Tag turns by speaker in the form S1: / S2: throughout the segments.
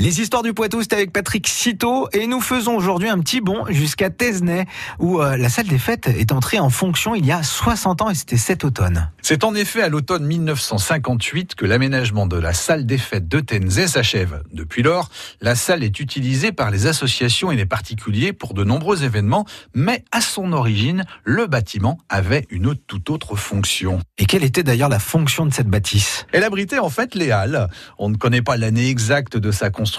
S1: Les histoires du Poitou, c'est avec Patrick Citeau et nous faisons aujourd'hui un petit bond jusqu'à Tesnay où euh, la salle des fêtes est entrée en fonction il y a 60 ans et c'était cet automne.
S2: C'est en effet à l'automne 1958 que l'aménagement de la salle des fêtes de Tenzé s'achève. Depuis lors, la salle est utilisée par les associations et les particuliers pour de nombreux événements, mais à son origine, le bâtiment avait une toute autre fonction.
S1: Et quelle était d'ailleurs la fonction de cette bâtisse?
S2: Elle abritait en fait les halles. On ne connaît pas l'année exacte de sa construction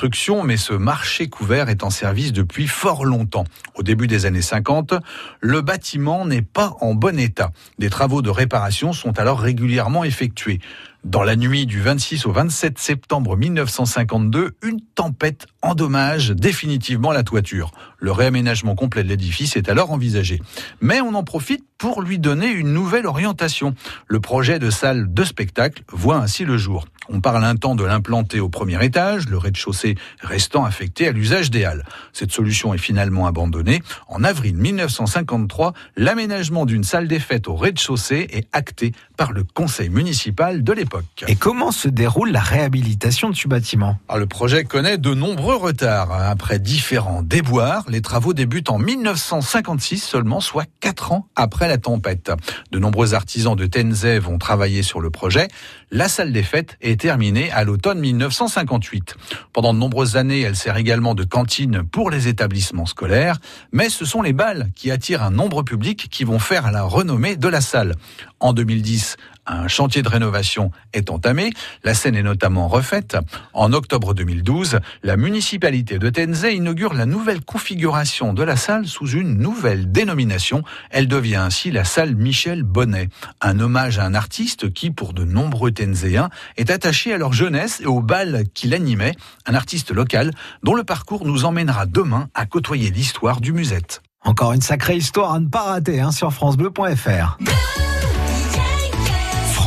S2: mais ce marché couvert est en service depuis fort longtemps. Au début des années 50, le bâtiment n'est pas en bon état. Des travaux de réparation sont alors régulièrement effectués. Dans la nuit du 26 au 27 septembre 1952, une tempête endommage définitivement la toiture. Le réaménagement complet de l'édifice est alors envisagé. Mais on en profite pour lui donner une nouvelle orientation. Le projet de salle de spectacle voit ainsi le jour. On parle un temps de l'implanter au premier étage, le rez-de-chaussée restant affecté à l'usage des halles. Cette solution est finalement abandonnée. En avril 1953, l'aménagement d'une salle des fêtes au rez-de-chaussée est acté par le conseil municipal de l'époque.
S1: Et comment se déroule la réhabilitation de ce bâtiment?
S2: Alors, Le projet connaît de nombreux retards. Après différents déboires, les travaux débutent en 1956 seulement, soit quatre ans après la tempête. De nombreux artisans de Tenzé vont travailler sur le projet. La salle des fêtes est terminée à l'automne 1958. Pendant de nombreuses années, elle sert également de cantine pour les établissements scolaires, mais ce sont les balles qui attirent un nombre public qui vont faire la renommée de la salle. En 2010, un chantier de rénovation est entamé. La scène est notamment refaite. En octobre 2012, la municipalité de Tenzé inaugure la nouvelle configuration de la salle sous une nouvelle dénomination. Elle devient ainsi la salle Michel Bonnet. Un hommage à un artiste qui, pour de nombreux Tenzéens, est attaché à leur jeunesse et au bal qu'il animait. Un artiste local dont le parcours nous emmènera demain à côtoyer l'histoire du musette.
S1: Encore une sacrée histoire à ne pas rater hein, sur FranceBleu.fr.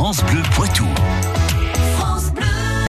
S3: France Bleu Poitou.